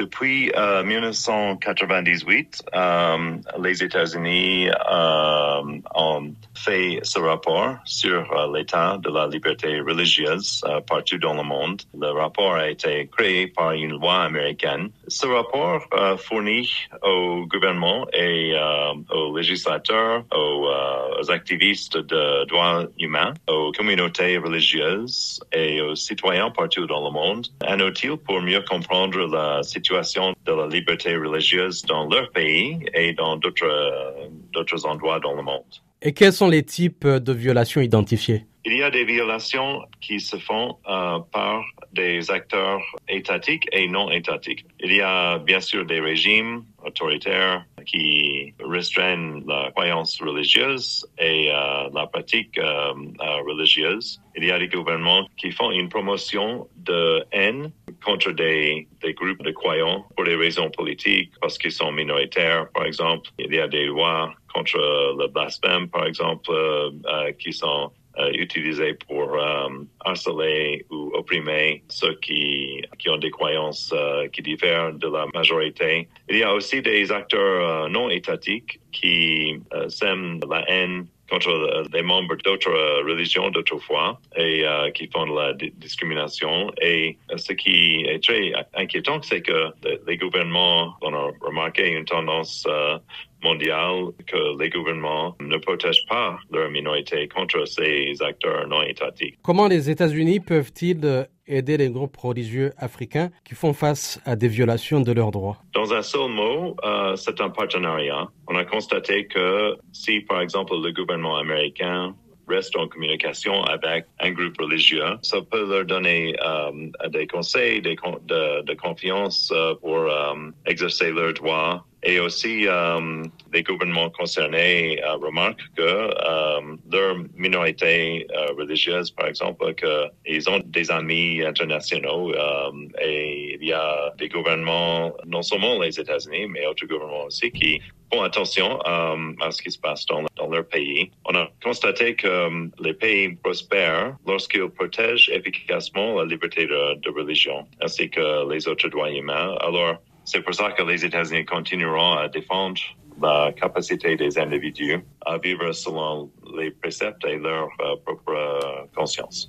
Depuis euh, 1998, euh, les États-Unis euh, ont fait ce rapport sur euh, l'état de la liberté religieuse partout dans le monde. Le rapport a été créé par une loi américaine. Ce rapport euh, fournit au gouvernement et euh, aux législateurs, aux, euh, aux activistes de droits humains, aux communautés religieuses et aux citoyens partout dans le monde un outil pour mieux comprendre la situation de la liberté religieuse dans leur pays et dans d'autres endroits dans le monde. Et quels sont les types de violations identifiées? Il y a des violations qui se font euh, par des acteurs étatiques et non étatiques. Il y a bien sûr des régimes autoritaires qui restreignent la croyance religieuse et euh, la pratique euh, euh, religieuse. Il y a des gouvernements qui font une promotion de haine contre des, des groupes de croyants pour des raisons politiques, parce qu'ils sont minoritaires, par exemple. Il y a des lois contre le blasphème, par exemple, euh, euh, qui sont euh, utilisés pour euh, harceler ou opprimer ceux qui, qui ont des croyances euh, qui diffèrent de la majorité. Il y a aussi des acteurs euh, non étatiques qui euh, sèment la haine contre les membres d'autres religions, d'autres foi, et qui font de la di- discrimination. Et ce qui est très inquiétant, c'est que le- les gouvernements, on a remarqué une tendance mondiale que les gouvernements ne protègent pas leur minorité contre ces acteurs non étatiques. Comment les États-Unis peuvent-ils euh, aider les groupes religieux africains qui font face à des violations de leurs droits? Dans un seul mot, euh, c'est un partenariat. On a constaté que si, par exemple, le gouvernement américain reste en communication avec un groupe religieux, ça peut leur donner euh, des conseils des con- de, confiance pour exercer leurs droits. Et aussi, euh, les gouvernements concernés euh, remarquent que euh, leur minorité euh, religieuse, par exemple, qu'ils ont des amis internationaux euh, et il y a des gouvernements, non seulement les États-Unis, mais autres gouvernements aussi, qui font attention euh, à ce qui se passe dans, dans leur pays. On a constaté que les pays prospèrent lorsqu'ils protègent efficacement la liberté de, de religion, ainsi que les autres droits humains. Alors, c'est pour ça que les États-Unis continueront à défendre la capacité des individus à vivre selon les préceptes et leur euh, propre euh, conscience.